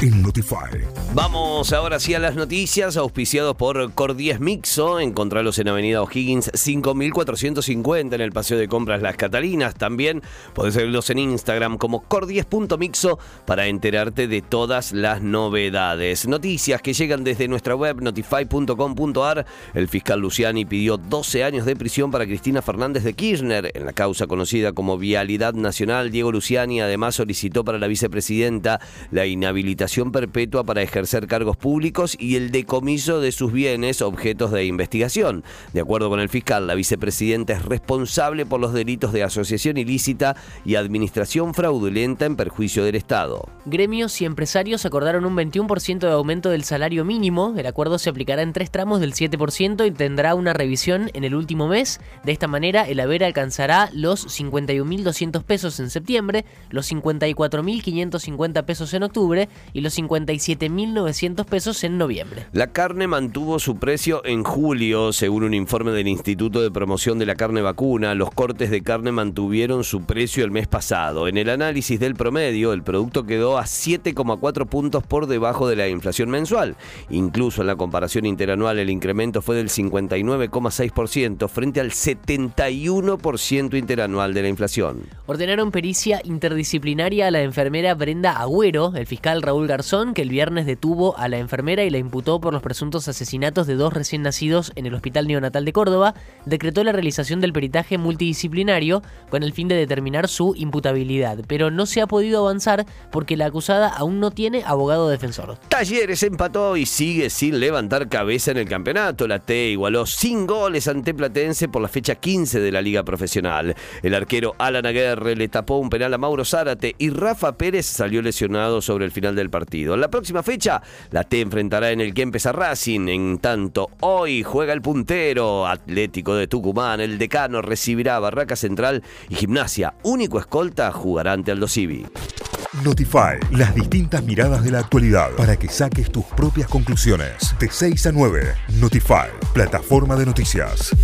en Notify. Vamos ahora sí a las noticias, auspiciados por Cordies Mixo. Encontralos en Avenida O'Higgins 5450 en el Paseo de Compras Las Catalinas. También podés seguirlos en Instagram como cordies.mixo para enterarte de todas las novedades. Noticias que llegan desde nuestra web notify.com.ar. El fiscal Luciani pidió 12 años de prisión para Cristina Fernández de Kirchner en la causa conocida como Vialidad Nacional. Diego Luciani además solicitó para la vicepresidenta la inhabilitación perpetua para ejercer cargos públicos y el decomiso de sus bienes objetos de investigación. De acuerdo con el fiscal, la vicepresidenta es responsable por los delitos de asociación ilícita y administración fraudulenta en perjuicio del Estado. Gremios y empresarios acordaron un 21% de aumento del salario mínimo. El acuerdo se aplicará en tres tramos del 7% y tendrá una revisión en el último mes. De esta manera, el haber alcanzará los 51.200 pesos en septiembre, los 54.550 pesos en octubre y los 57.000 1.900 pesos en noviembre. La carne mantuvo su precio en julio, según un informe del Instituto de Promoción de la Carne Vacuna. Los cortes de carne mantuvieron su precio el mes pasado. En el análisis del promedio, el producto quedó a 7,4 puntos por debajo de la inflación mensual. Incluso en la comparación interanual, el incremento fue del 59,6% frente al 71% interanual de la inflación. Ordenaron pericia interdisciplinaria a la enfermera Brenda Agüero, el fiscal Raúl Garzón, que el viernes detuvo a la enfermera y la imputó por los presuntos asesinatos de dos recién nacidos en el Hospital Neonatal de Córdoba, decretó la realización del peritaje multidisciplinario con el fin de determinar su imputabilidad, pero no se ha podido avanzar porque la acusada aún no tiene abogado defensor. Talleres empató y sigue sin levantar cabeza en el campeonato. La T igualó sin goles ante Platense por la fecha 15 de la Liga Profesional. El arquero Alan Aguerre le tapó un penal a Mauro Zárate y Rafa Pérez salió lesionado sobre el final del partido. La próxima fecha la T enfrentará en el Kempes a Racing. En tanto, hoy juega el puntero Atlético de Tucumán. El decano recibirá Barraca Central y Gimnasia, único escolta, jugará ante Aldo Civi. Notify, las distintas miradas de la actualidad para que saques tus propias conclusiones. De 6 a 9, Notify, plataforma de noticias.